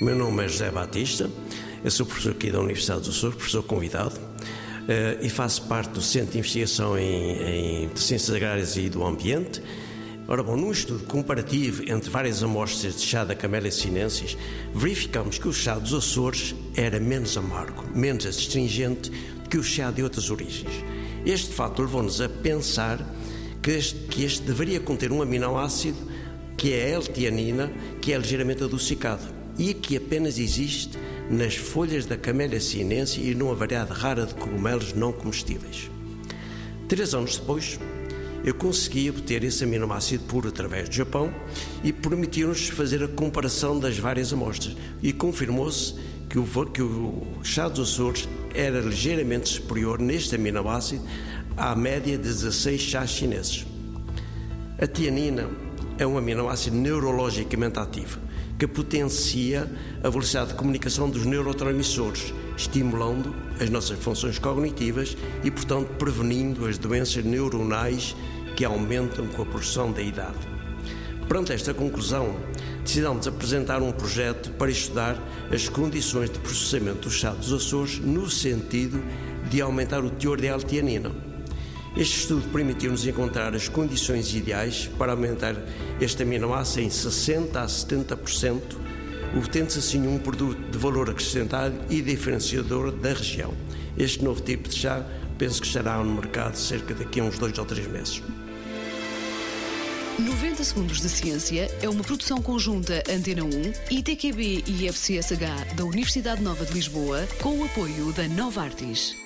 Meu nome é José Batista, eu sou professor aqui da Universidade do Sul, professor convidado, eh, e faço parte do Centro de Investigação em, em Ciências Agrárias e do Ambiente. Ora bom, num estudo comparativo entre várias amostras de chá da Camélia sinensis, verificamos que o chá dos Açores era menos amargo, menos astringente que o chá de outras origens. Este fato levou-nos a pensar que este, que este deveria conter um aminoácido que é a L-tianina, que é ligeiramente adocicado e que apenas existe nas folhas da Camélia sinense e numa variedade rara de cogumelos não comestíveis. Três anos depois, eu consegui obter esse aminoácido puro através do Japão e permitiu-nos fazer a comparação das várias amostras e confirmou-se que o, que o chá dos Açores era ligeiramente superior neste aminoácido à média de 16 chás chineses. A tianina é um aminoácido neurologicamente ativo que potencia a velocidade de comunicação dos neurotransmissores, estimulando as nossas funções cognitivas e, portanto, prevenindo as doenças neuronais que aumentam com a progressão da idade. Perante esta conclusão, decidimos apresentar um projeto para estudar as condições de processamento dos chá dos Açores no sentido de aumentar o teor de altianina. Este estudo permitiu-nos encontrar as condições ideais para aumentar este aminoácido em 60% a 70%, obtendo-se assim um produto de valor acrescentado e diferenciador da região. Este novo tipo de chá penso que estará no mercado cerca daqui a uns dois ou três meses. 90 Segundos de Ciência é uma produção conjunta Antena 1, ITQB e FCSH da Universidade Nova de Lisboa, com o apoio da Nova Artis.